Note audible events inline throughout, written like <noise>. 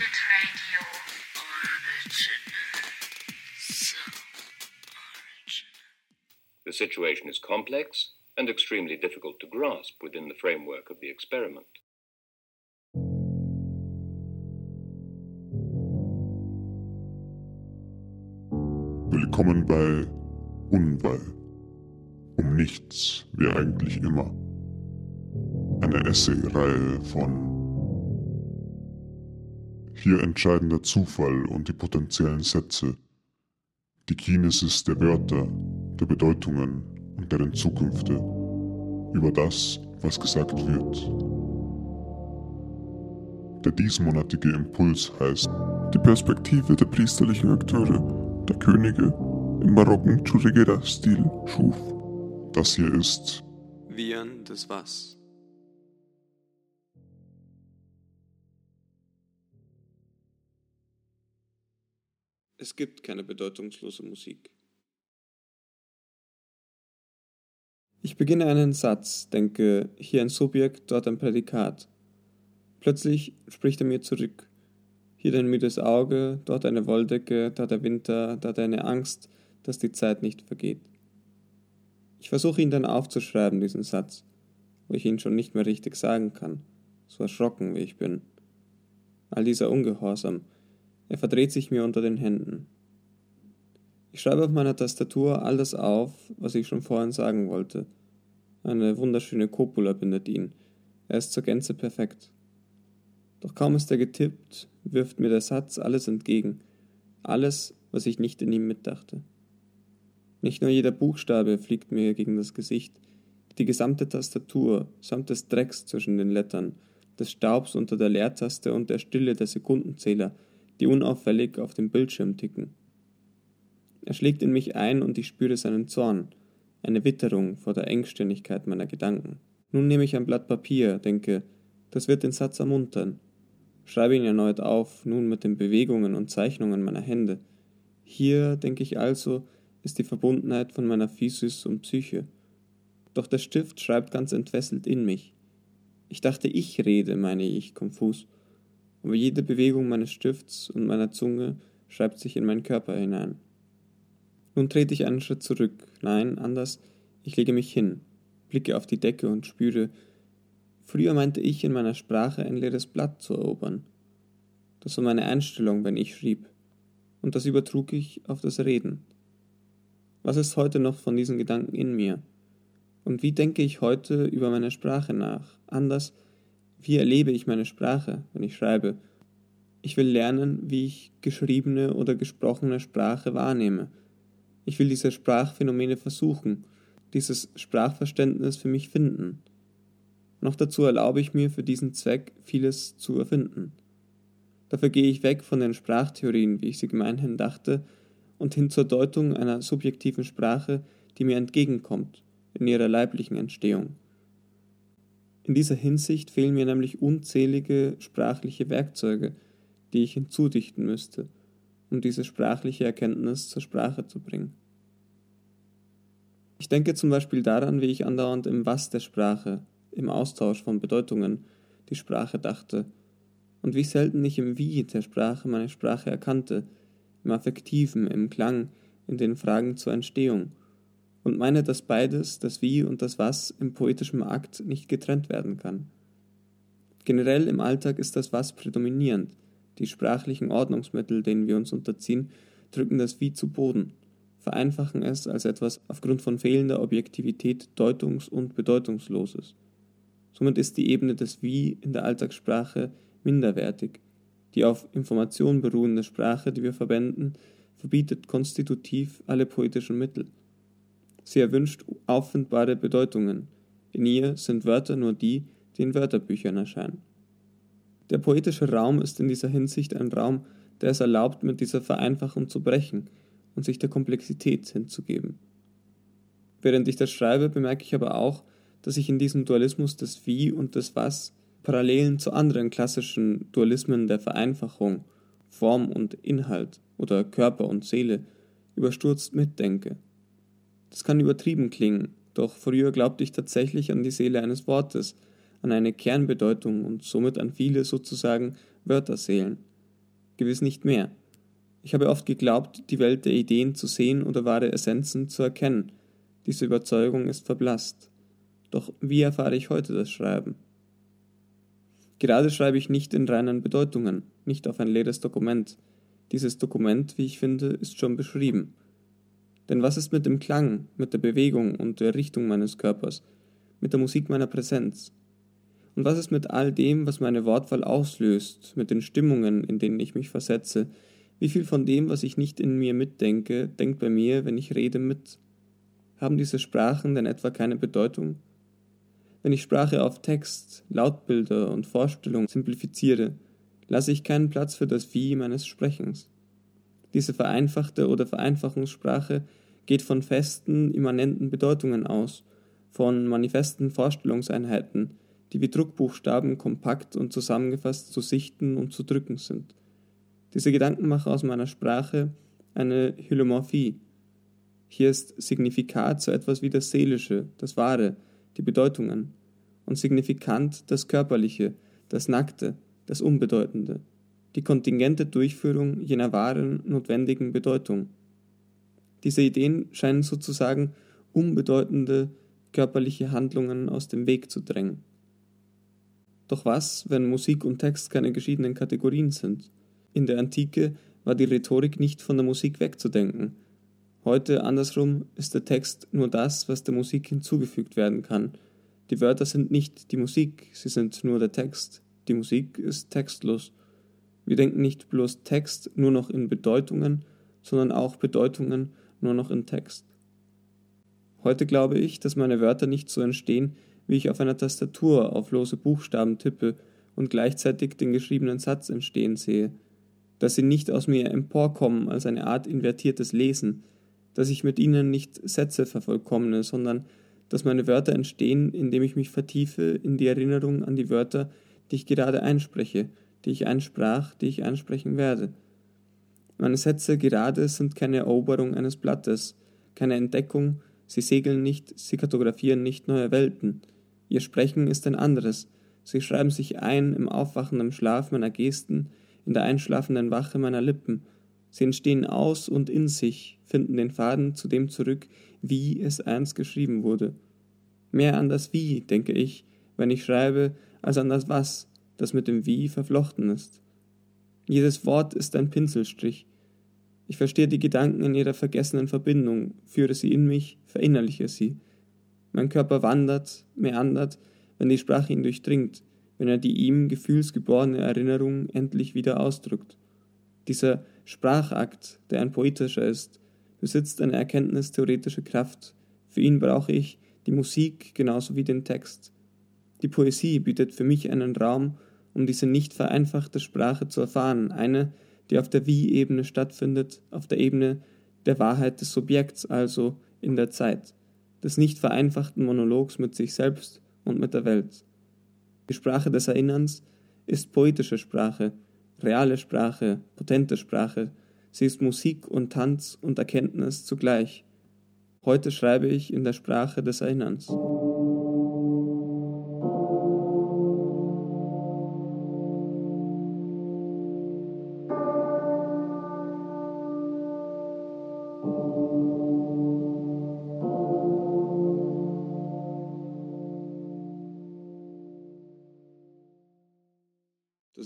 Orbit Radio. The situation is complex and extremely difficult to grasp within the framework of the experiment. Willkommen bei Unwahl. Um nichts wie eigentlich immer. Eine Essay-Reihe von hier entscheiden der Zufall und die potenziellen Sätze, die Kinesis der Wörter, der Bedeutungen und deren Zukünfte, über das, was gesagt wird. Der diesmonatige Impuls heißt die Perspektive der priesterlichen Akteure, der Könige im barocken Churriguera-Stil schuf. Das hier ist Viren des Was. Es gibt keine bedeutungslose Musik. Ich beginne einen Satz, denke, hier ein Subjekt, dort ein Prädikat. Plötzlich spricht er mir zurück. Hier ein müdes Auge, dort eine Wolldecke, da der Winter, da deine Angst, dass die Zeit nicht vergeht. Ich versuche ihn dann aufzuschreiben, diesen Satz, wo ich ihn schon nicht mehr richtig sagen kann, so erschrocken wie ich bin. All dieser Ungehorsam, er verdreht sich mir unter den Händen. Ich schreibe auf meiner Tastatur alles auf, was ich schon vorhin sagen wollte. Eine wunderschöne Copula bindet ihn. Er ist zur Gänze perfekt. Doch kaum ist er getippt, wirft mir der Satz alles entgegen. Alles, was ich nicht in ihm mitdachte. Nicht nur jeder Buchstabe fliegt mir gegen das Gesicht, die gesamte Tastatur, samt des Drecks zwischen den Lettern, des Staubs unter der Leertaste und der Stille der Sekundenzähler, die unauffällig auf dem Bildschirm ticken. Er schlägt in mich ein und ich spüre seinen Zorn, eine Witterung vor der Engständigkeit meiner Gedanken. Nun nehme ich ein Blatt Papier, denke, das wird den Satz ermuntern. Schreibe ihn erneut auf, nun mit den Bewegungen und Zeichnungen meiner Hände. Hier, denke ich also, ist die Verbundenheit von meiner Physis und Psyche. Doch der Stift schreibt ganz entfesselt in mich. Ich dachte, ich rede, meine ich konfus aber jede Bewegung meines Stifts und meiner Zunge schreibt sich in meinen Körper hinein. Nun trete ich einen Schritt zurück, nein, anders, ich lege mich hin, blicke auf die Decke und spüre, früher meinte ich in meiner Sprache ein leeres Blatt zu erobern. Das war meine Einstellung, wenn ich schrieb, und das übertrug ich auf das Reden. Was ist heute noch von diesen Gedanken in mir? Und wie denke ich heute über meine Sprache nach, anders wie erlebe ich meine Sprache, wenn ich schreibe? Ich will lernen, wie ich geschriebene oder gesprochene Sprache wahrnehme. Ich will diese Sprachphänomene versuchen, dieses Sprachverständnis für mich finden. Noch dazu erlaube ich mir für diesen Zweck vieles zu erfinden. Dafür gehe ich weg von den Sprachtheorien, wie ich sie gemeinhin dachte, und hin zur Deutung einer subjektiven Sprache, die mir entgegenkommt in ihrer leiblichen Entstehung. In dieser Hinsicht fehlen mir nämlich unzählige sprachliche Werkzeuge, die ich hinzudichten müsste, um diese sprachliche Erkenntnis zur Sprache zu bringen. Ich denke zum Beispiel daran, wie ich andauernd im Was der Sprache, im Austausch von Bedeutungen, die Sprache dachte, und wie selten ich im Wie der Sprache meine Sprache erkannte, im Affektiven, im Klang, in den Fragen zur Entstehung, und meine, dass beides, das Wie und das Was, im poetischen Akt nicht getrennt werden kann. Generell im Alltag ist das Was prädominierend. Die sprachlichen Ordnungsmittel, denen wir uns unterziehen, drücken das Wie zu Boden, vereinfachen es als etwas aufgrund von fehlender Objektivität Deutungs- und Bedeutungsloses. Somit ist die Ebene des Wie in der Alltagssprache minderwertig. Die auf Information beruhende Sprache, die wir verwenden, verbietet konstitutiv alle poetischen Mittel. Sie erwünscht auffindbare Bedeutungen. In ihr sind Wörter nur die, die in Wörterbüchern erscheinen. Der poetische Raum ist in dieser Hinsicht ein Raum, der es erlaubt, mit dieser Vereinfachung zu brechen und sich der Komplexität hinzugeben. Während ich das schreibe, bemerke ich aber auch, dass ich in diesem Dualismus des Wie und des Was Parallelen zu anderen klassischen Dualismen der Vereinfachung, Form und Inhalt oder Körper und Seele überstürzt mitdenke. Das kann übertrieben klingen, doch früher glaubte ich tatsächlich an die Seele eines Wortes, an eine Kernbedeutung und somit an viele sozusagen Wörterseelen. gewiss nicht mehr. Ich habe oft geglaubt, die Welt der Ideen zu sehen oder wahre Essenzen zu erkennen. Diese Überzeugung ist verblasst. Doch wie erfahre ich heute das Schreiben? Gerade schreibe ich nicht in reinen Bedeutungen, nicht auf ein leeres Dokument. Dieses Dokument, wie ich finde, ist schon beschrieben. Denn was ist mit dem Klang, mit der Bewegung und der Richtung meines Körpers, mit der Musik meiner Präsenz? Und was ist mit all dem, was meine Wortwahl auslöst, mit den Stimmungen, in denen ich mich versetze? Wie viel von dem, was ich nicht in mir mitdenke, denkt bei mir, wenn ich rede, mit? Haben diese Sprachen denn etwa keine Bedeutung? Wenn ich Sprache auf Text, Lautbilder und Vorstellung simplifiziere, lasse ich keinen Platz für das Wie meines Sprechens. Diese vereinfachte oder Vereinfachungssprache geht von festen, immanenten Bedeutungen aus, von manifesten Vorstellungseinheiten, die wie Druckbuchstaben kompakt und zusammengefasst zu sichten und zu drücken sind. Diese Gedanken machen aus meiner Sprache eine Hylomorphie. Hier ist Signifikat so etwas wie das Seelische, das Wahre, die Bedeutungen, und Signifikant das Körperliche, das Nackte, das Unbedeutende, die kontingente Durchführung jener wahren, notwendigen Bedeutung. Diese Ideen scheinen sozusagen unbedeutende körperliche Handlungen aus dem Weg zu drängen. Doch was, wenn Musik und Text keine geschiedenen Kategorien sind? In der Antike war die Rhetorik nicht von der Musik wegzudenken. Heute andersrum ist der Text nur das, was der Musik hinzugefügt werden kann. Die Wörter sind nicht die Musik, sie sind nur der Text. Die Musik ist textlos. Wir denken nicht bloß Text nur noch in Bedeutungen, sondern auch Bedeutungen nur noch in Text. Heute glaube ich, dass meine Wörter nicht so entstehen, wie ich auf einer Tastatur auf lose Buchstaben tippe und gleichzeitig den geschriebenen Satz entstehen sehe, dass sie nicht aus mir emporkommen als eine Art invertiertes Lesen, dass ich mit ihnen nicht Sätze vervollkommne, sondern dass meine Wörter entstehen, indem ich mich vertiefe in die Erinnerung an die Wörter, die ich gerade einspreche, die ich einsprach, die ich einsprechen werde. Meine Sätze gerade sind keine Eroberung eines Blattes, keine Entdeckung, sie segeln nicht, sie kartografieren nicht neue Welten, Ihr Sprechen ist ein anderes. Sie schreiben sich ein im aufwachenden Schlaf meiner Gesten, in der einschlafenden Wache meiner Lippen. Sie entstehen aus und in sich, finden den Faden zu dem zurück, wie es einst geschrieben wurde. Mehr an das Wie, denke ich, wenn ich schreibe, als an das Was, das mit dem Wie verflochten ist. Jedes Wort ist ein Pinselstrich. Ich verstehe die Gedanken in ihrer vergessenen Verbindung, führe sie in mich, verinnerliche sie. Mein Körper wandert, meandert, wenn die Sprache ihn durchdringt, wenn er die ihm gefühlsgeborene Erinnerung endlich wieder ausdrückt. Dieser Sprachakt, der ein poetischer ist, besitzt eine erkenntnistheoretische Kraft. Für ihn brauche ich die Musik genauso wie den Text. Die Poesie bietet für mich einen Raum, um diese nicht vereinfachte Sprache zu erfahren, eine, die auf der Wie-Ebene stattfindet, auf der Ebene der Wahrheit des Subjekts, also in der Zeit des nicht vereinfachten Monologs mit sich selbst und mit der Welt. Die Sprache des Erinnerns ist poetische Sprache, reale Sprache, potente Sprache, sie ist Musik und Tanz und Erkenntnis zugleich. Heute schreibe ich in der Sprache des Erinnerns.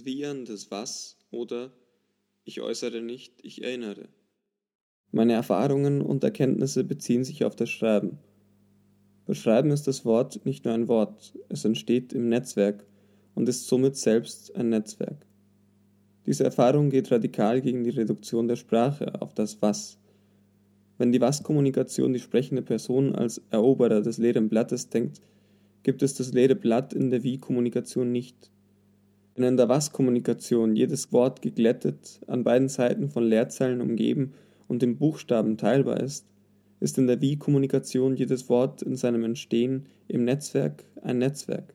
Das Wiehern des Was oder ich äußere nicht, ich erinnere. Meine Erfahrungen und Erkenntnisse beziehen sich auf das Schreiben. Bei Schreiben ist das Wort nicht nur ein Wort, es entsteht im Netzwerk und ist somit selbst ein Netzwerk. Diese Erfahrung geht radikal gegen die Reduktion der Sprache auf das Was. Wenn die Was-Kommunikation die sprechende Person als Eroberer des leeren Blattes denkt, gibt es das leere Blatt in der Wie-Kommunikation nicht. Wenn in der Was-Kommunikation jedes Wort geglättet, an beiden Seiten von Leerzeilen umgeben und in Buchstaben teilbar ist, ist in der Wie-Kommunikation jedes Wort in seinem Entstehen im Netzwerk ein Netzwerk.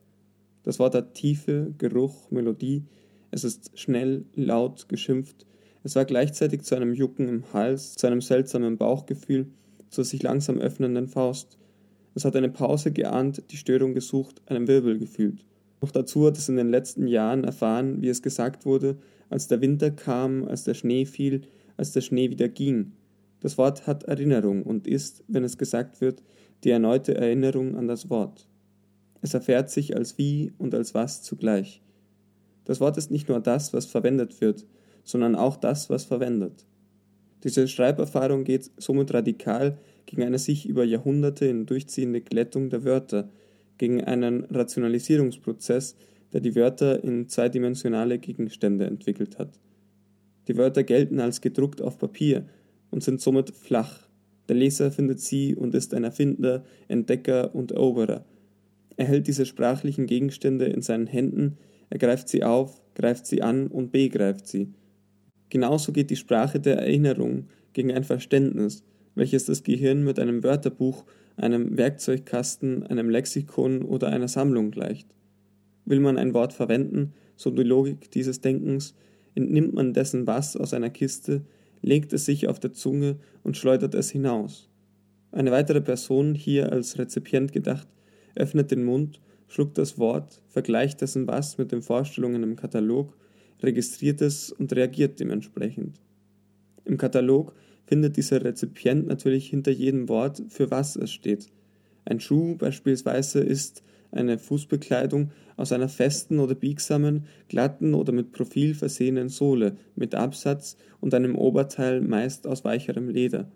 Das Wort hat Tiefe, Geruch, Melodie, es ist schnell, laut, geschimpft, es war gleichzeitig zu einem Jucken im Hals, zu einem seltsamen Bauchgefühl, zur sich langsam öffnenden Faust. Es hat eine Pause geahnt, die Störung gesucht, einen Wirbel gefühlt. Noch dazu hat es in den letzten Jahren erfahren, wie es gesagt wurde, als der Winter kam, als der Schnee fiel, als der Schnee wieder ging. Das Wort hat Erinnerung und ist, wenn es gesagt wird, die erneute Erinnerung an das Wort. Es erfährt sich als wie und als was zugleich. Das Wort ist nicht nur das, was verwendet wird, sondern auch das, was verwendet. Diese Schreiberfahrung geht somit radikal gegen eine sich über Jahrhunderte hindurchziehende Glättung der Wörter, gegen einen Rationalisierungsprozess, der die Wörter in zweidimensionale Gegenstände entwickelt hat. Die Wörter gelten als gedruckt auf Papier und sind somit flach. Der Leser findet sie und ist ein Erfinder, Entdecker und Eroberer. Er hält diese sprachlichen Gegenstände in seinen Händen, er greift sie auf, greift sie an und begreift sie. Genauso geht die Sprache der Erinnerung gegen ein Verständnis, welches das Gehirn mit einem Wörterbuch, einem Werkzeugkasten, einem Lexikon oder einer Sammlung gleicht. Will man ein Wort verwenden, so die Logik dieses Denkens, entnimmt man dessen was aus einer Kiste, legt es sich auf der Zunge und schleudert es hinaus. Eine weitere Person, hier als Rezipient gedacht, öffnet den Mund, schluckt das Wort, vergleicht dessen was mit den Vorstellungen im Katalog, registriert es und reagiert dementsprechend. Im Katalog findet dieser Rezipient natürlich hinter jedem Wort, für was es steht. Ein Schuh beispielsweise ist eine Fußbekleidung aus einer festen oder biegsamen, glatten oder mit Profil versehenen Sohle mit Absatz und einem Oberteil meist aus weicherem Leder.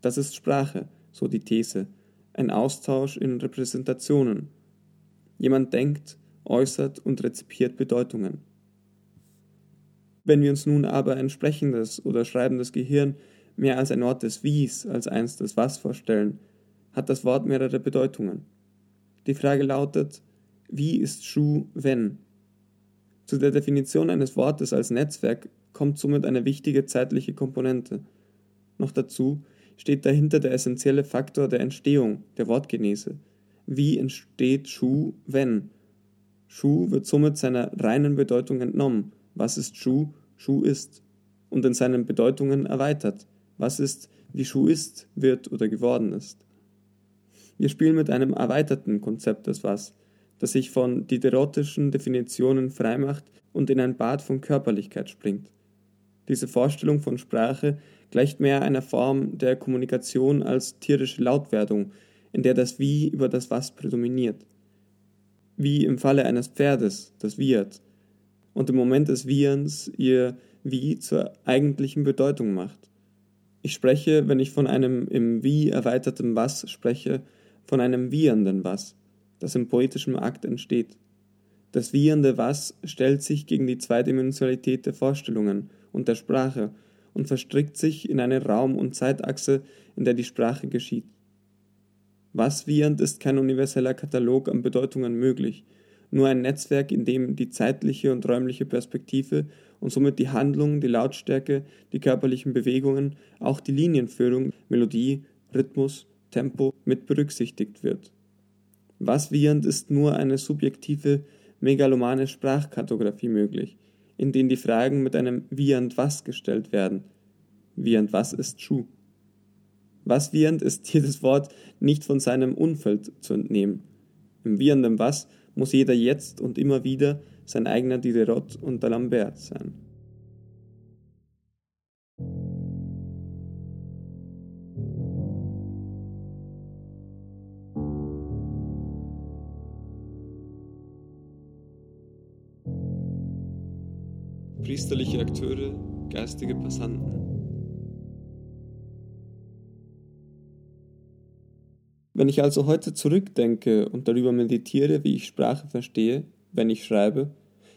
Das ist Sprache, so die These, ein Austausch in Repräsentationen. Jemand denkt, äußert und rezipiert Bedeutungen. Wenn wir uns nun aber ein sprechendes oder schreibendes Gehirn mehr als ein Ort des Wies als eins des Was vorstellen, hat das Wort mehrere Bedeutungen. Die Frage lautet, wie ist Schuh wenn? Zu der Definition eines Wortes als Netzwerk kommt somit eine wichtige zeitliche Komponente. Noch dazu steht dahinter der essentielle Faktor der Entstehung, der Wortgenese. Wie entsteht Schuh wenn? Schuh wird somit seiner reinen Bedeutung entnommen. Was ist Schuh? Schuh ist. Und in seinen Bedeutungen erweitert. Was ist, wie Schuh ist, wird oder geworden ist. Wir spielen mit einem erweiterten Konzept des Was, das sich von diderotischen Definitionen freimacht und in ein Bad von Körperlichkeit springt. Diese Vorstellung von Sprache gleicht mehr einer Form der Kommunikation als tierische Lautwerdung, in der das Wie über das Was prädominiert. Wie im Falle eines Pferdes, das wiehert, und im Moment des Wieherns ihr Wie zur eigentlichen Bedeutung macht. Ich spreche, wenn ich von einem im Wie erweiterten Was spreche, von einem wiehernden Was, das im poetischen Akt entsteht. Das wiehernde Was stellt sich gegen die Zweidimensionalität der Vorstellungen und der Sprache und verstrickt sich in eine Raum- und Zeitachse, in der die Sprache geschieht. Was wiehernd ist kein universeller Katalog an Bedeutungen möglich, nur ein Netzwerk, in dem die zeitliche und räumliche Perspektive und somit die Handlung, die Lautstärke, die körperlichen Bewegungen, auch die Linienführung, Melodie, Rhythmus Tempo mit berücksichtigt wird. Was wiehernd ist nur eine subjektive, megalomane Sprachkartografie möglich, in denen die Fragen mit einem wiehernd was gestellt werden. Wiehernd was ist Schuh? Was wiehernd ist <laughs> jedes Wort nicht von seinem Umfeld zu entnehmen. Im wiehernden was muss jeder jetzt und immer wieder sein eigener Diderot und D'Alembert sein. priesterliche Akteure, geistige Passanten. Wenn ich also heute zurückdenke und darüber meditiere, wie ich Sprache verstehe, wenn ich schreibe,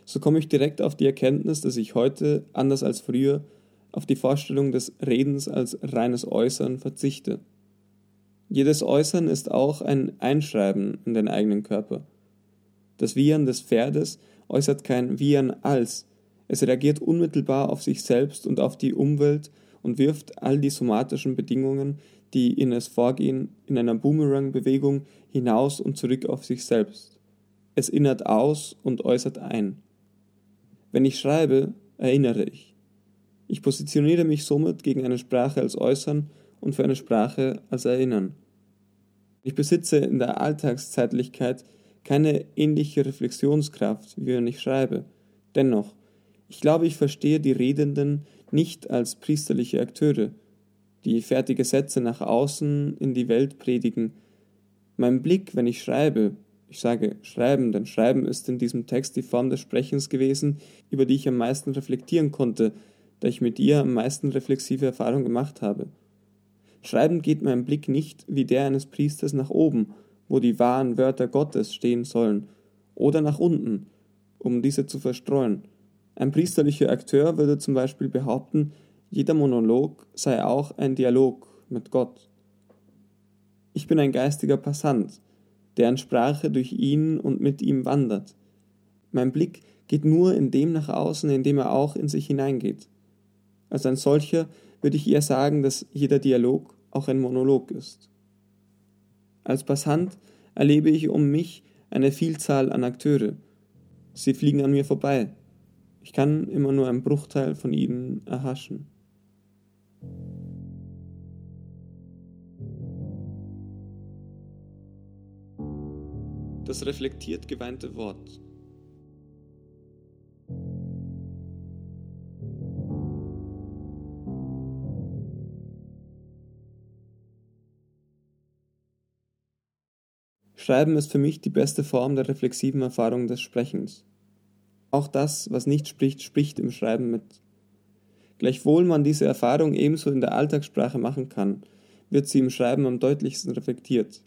so komme ich direkt auf die Erkenntnis, dass ich heute, anders als früher, auf die Vorstellung des Redens als reines Äußern verzichte. Jedes Äußern ist auch ein Einschreiben in den eigenen Körper. Das Wiehern des Pferdes äußert kein Wiehern als, es reagiert unmittelbar auf sich selbst und auf die Umwelt und wirft all die somatischen Bedingungen, die in es vorgehen, in einer Boomerang-Bewegung hinaus und zurück auf sich selbst. Es innert aus und äußert ein. Wenn ich schreibe, erinnere ich. Ich positioniere mich somit gegen eine Sprache als Äußern und für eine Sprache als Erinnern. Ich besitze in der Alltagszeitlichkeit keine ähnliche Reflexionskraft, wie wenn ich schreibe. Dennoch, ich glaube, ich verstehe die Redenden nicht als priesterliche Akteure, die fertige Sätze nach außen in die Welt predigen. Mein Blick, wenn ich schreibe, ich sage schreiben, denn schreiben ist in diesem Text die Form des Sprechens gewesen, über die ich am meisten reflektieren konnte, da ich mit ihr am meisten reflexive Erfahrung gemacht habe. Schreiben geht mein Blick nicht wie der eines Priesters nach oben, wo die wahren Wörter Gottes stehen sollen, oder nach unten, um diese zu verstreuen. Ein priesterlicher Akteur würde zum Beispiel behaupten, jeder Monolog sei auch ein Dialog mit Gott. Ich bin ein geistiger Passant, deren Sprache durch ihn und mit ihm wandert. Mein Blick geht nur in dem nach außen, in dem er auch in sich hineingeht. Als ein solcher würde ich eher sagen, dass jeder Dialog auch ein Monolog ist. Als Passant erlebe ich um mich eine Vielzahl an Akteure. Sie fliegen an mir vorbei. Ich kann immer nur einen Bruchteil von ihnen erhaschen. Das reflektiert geweinte Wort Schreiben ist für mich die beste Form der reflexiven Erfahrung des Sprechens. Auch das, was nicht spricht, spricht im Schreiben mit. Gleichwohl man diese Erfahrung ebenso in der Alltagssprache machen kann, wird sie im Schreiben am deutlichsten reflektiert.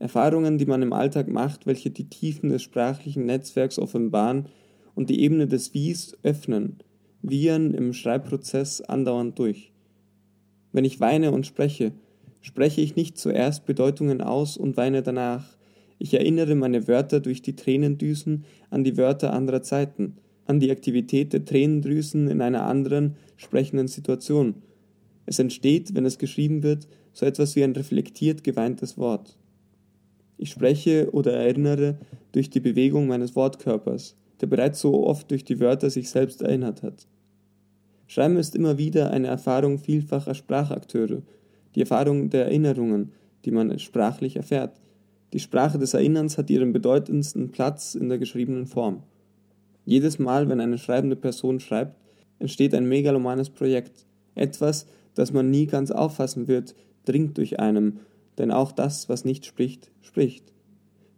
Erfahrungen, die man im Alltag macht, welche die Tiefen des sprachlichen Netzwerks offenbaren und die Ebene des Wies öffnen, wiehern im Schreibprozess andauernd durch. Wenn ich weine und spreche, spreche ich nicht zuerst Bedeutungen aus und weine danach. Ich erinnere meine Wörter durch die Tränendüsen an die Wörter anderer Zeiten, an die Aktivität der Tränendrüsen in einer anderen, sprechenden Situation. Es entsteht, wenn es geschrieben wird, so etwas wie ein reflektiert geweintes Wort. Ich spreche oder erinnere durch die Bewegung meines Wortkörpers, der bereits so oft durch die Wörter sich selbst erinnert hat. Schreiben ist immer wieder eine Erfahrung vielfacher Sprachakteure, die Erfahrung der Erinnerungen, die man sprachlich erfährt. Die Sprache des Erinnerns hat ihren bedeutendsten Platz in der geschriebenen Form. Jedes Mal, wenn eine schreibende Person schreibt, entsteht ein megalomanes Projekt. Etwas, das man nie ganz auffassen wird, dringt durch einem, denn auch das, was nicht spricht, spricht.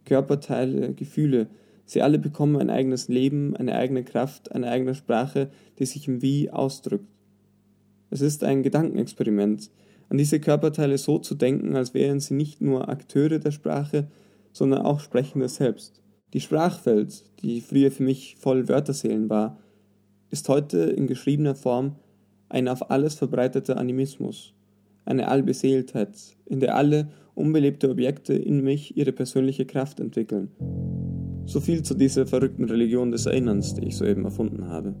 Körperteile, Gefühle, sie alle bekommen ein eigenes Leben, eine eigene Kraft, eine eigene Sprache, die sich im Wie ausdrückt. Es ist ein Gedankenexperiment, an diese Körperteile so zu denken, als wären sie nicht nur Akteure der Sprache, sondern auch Sprechende selbst. Die Sprachwelt, die früher für mich voll Wörterseelen war, ist heute in geschriebener Form ein auf alles verbreiteter Animismus, eine Allbeseeltheit, in der alle unbelebte Objekte in mich ihre persönliche Kraft entwickeln. So viel zu dieser verrückten Religion des Erinnerns, die ich soeben erfunden habe.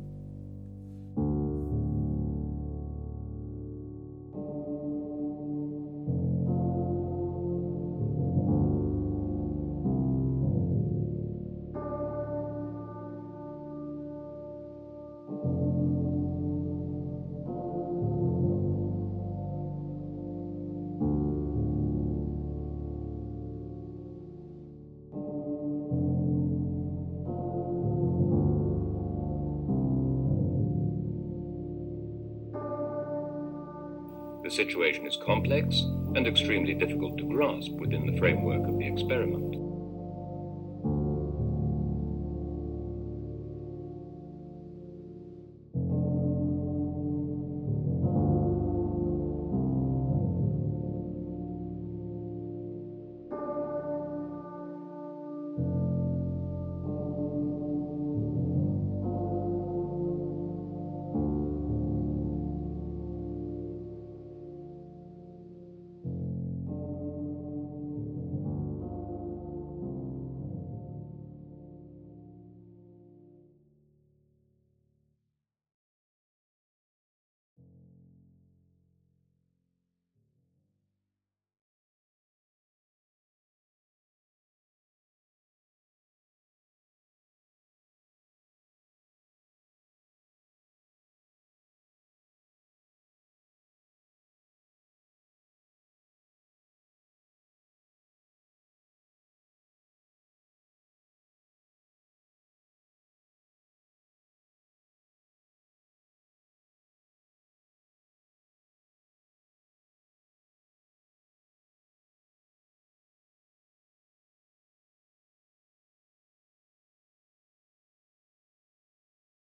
Situation is complex and extremely difficult to grasp within the framework of the experiment.